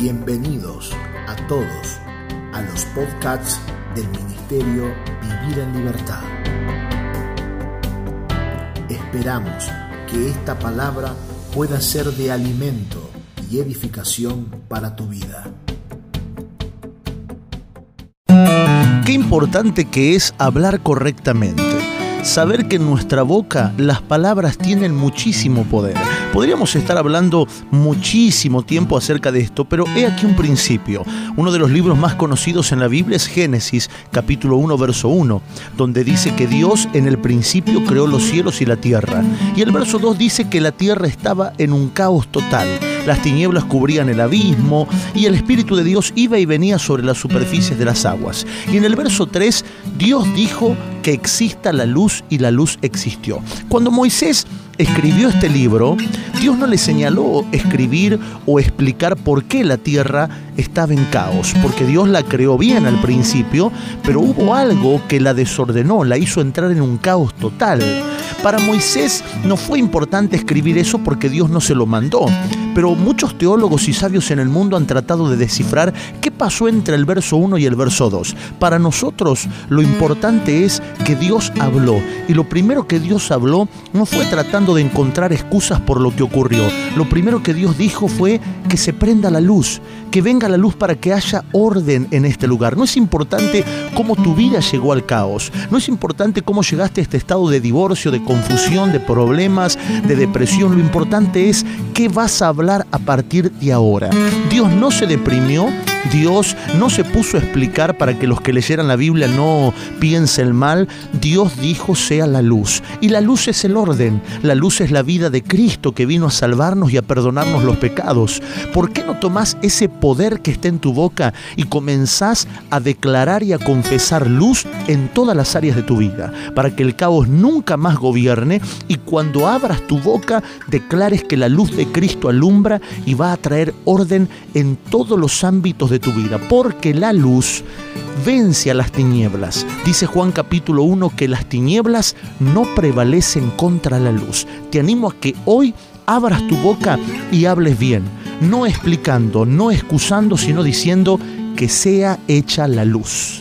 Bienvenidos a todos a los podcasts del Ministerio Vivir en Libertad. Esperamos que esta palabra pueda ser de alimento y edificación para tu vida. Qué importante que es hablar correctamente. Saber que en nuestra boca las palabras tienen muchísimo poder. Podríamos estar hablando muchísimo tiempo acerca de esto, pero he aquí un principio. Uno de los libros más conocidos en la Biblia es Génesis, capítulo 1, verso 1, donde dice que Dios en el principio creó los cielos y la tierra. Y el verso 2 dice que la tierra estaba en un caos total. Las tinieblas cubrían el abismo y el Espíritu de Dios iba y venía sobre las superficies de las aguas. Y en el verso 3, Dios dijo que exista la luz y la luz existió. Cuando Moisés escribió este libro, Dios no le señaló escribir o explicar por qué la tierra estaba en caos, porque Dios la creó bien al principio, pero hubo algo que la desordenó, la hizo entrar en un caos total. Para Moisés no fue importante escribir eso porque Dios no se lo mandó, pero muchos teólogos y sabios en el mundo han tratado de descifrar qué pasó entre el verso 1 y el verso 2. Para nosotros lo importante es que Dios habló y lo primero que Dios habló no fue tratando de encontrar excusas por lo que ocurrió. Lo primero que Dios dijo fue que se prenda la luz, que venga la luz para que haya orden en este lugar. No es importante cómo tu vida llegó al caos, no es importante cómo llegaste a este estado de divorcio, de confusión, de problemas, de depresión. Lo importante es qué vas a hablar a partir de ahora. Dios no se deprimió Dios no se puso a explicar para que los que leyeran la Biblia no piensen mal. Dios dijo sea la luz. Y la luz es el orden. La luz es la vida de Cristo que vino a salvarnos y a perdonarnos los pecados. ¿Por qué no tomás ese poder que está en tu boca y comenzás a declarar y a confesar luz en todas las áreas de tu vida? Para que el caos nunca más gobierne y cuando abras tu boca declares que la luz de Cristo alumbra y va a traer orden en todos los ámbitos de tu vida, porque la luz vence a las tinieblas. Dice Juan capítulo 1 que las tinieblas no prevalecen contra la luz. Te animo a que hoy abras tu boca y hables bien, no explicando, no excusando, sino diciendo que sea hecha la luz.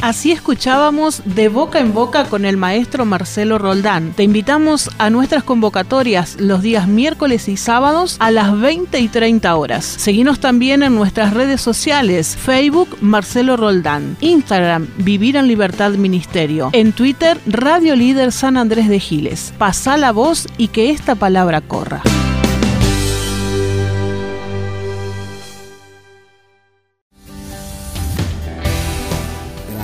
Así escuchábamos de boca en boca con el maestro Marcelo Roldán. Te invitamos a nuestras convocatorias los días miércoles y sábados a las 20 y 30 horas. Seguimos también en nuestras redes sociales, Facebook Marcelo Roldán, Instagram Vivir en Libertad Ministerio, en Twitter Radio Líder San Andrés de Giles. Pasa la voz y que esta palabra corra.